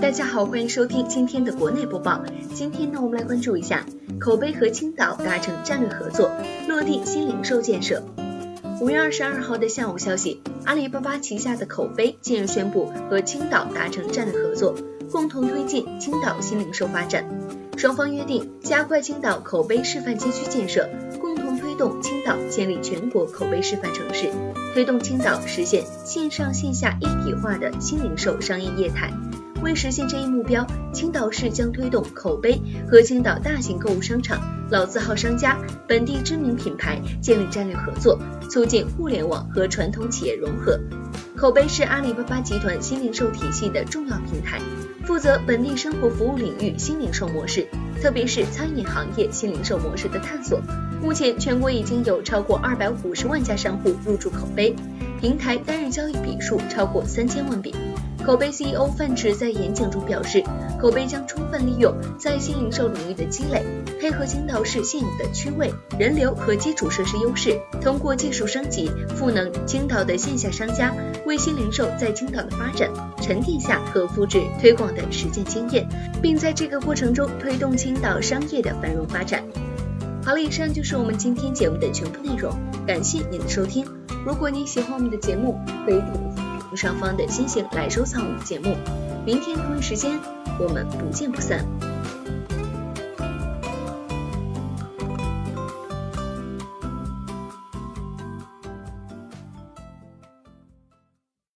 大家好，欢迎收听今天的国内播报。今天呢，我们来关注一下口碑和青岛达成战略合作，落地新零售建设。五月二十二号的下午消息，阿里巴巴旗下的口碑近日宣布和青岛达成战略合作，共同推进青岛新零售发展。双方约定加快青岛口碑示范街区建设，共同推动青岛建立全国口碑示范城市，推动青岛实现线上线下一体化的新零售商业业态。为实现这一目标，青岛市将推动口碑和青岛大型购物商场、老字号商家、本地知名品牌建立战略合作，促进互联网和传统企业融合。口碑是阿里巴巴集团新零售体系的重要平台，负责本地生活服务领域新零售模式，特别是餐饮行业新零售模式的探索。目前，全国已经有超过二百五十万家商户入驻口碑，平台单日交易笔数超过三千万笔。口碑 CEO 范驰在演讲中表示，口碑将充分利用在新零售领域的积累，配合青岛市现有的区位、人流和基础设施优势，通过技术升级赋能青岛的线下商家，为新零售在青岛的发展沉淀下和复制推广的实践经验，并在这个过程中推动青岛商业的繁荣发展。好了，以上就是我们今天节目的全部内容，感谢您的收听。如果你喜欢我们的节目，可以点。上方的星星来收藏我们节目，明天同一时间我们不见不散。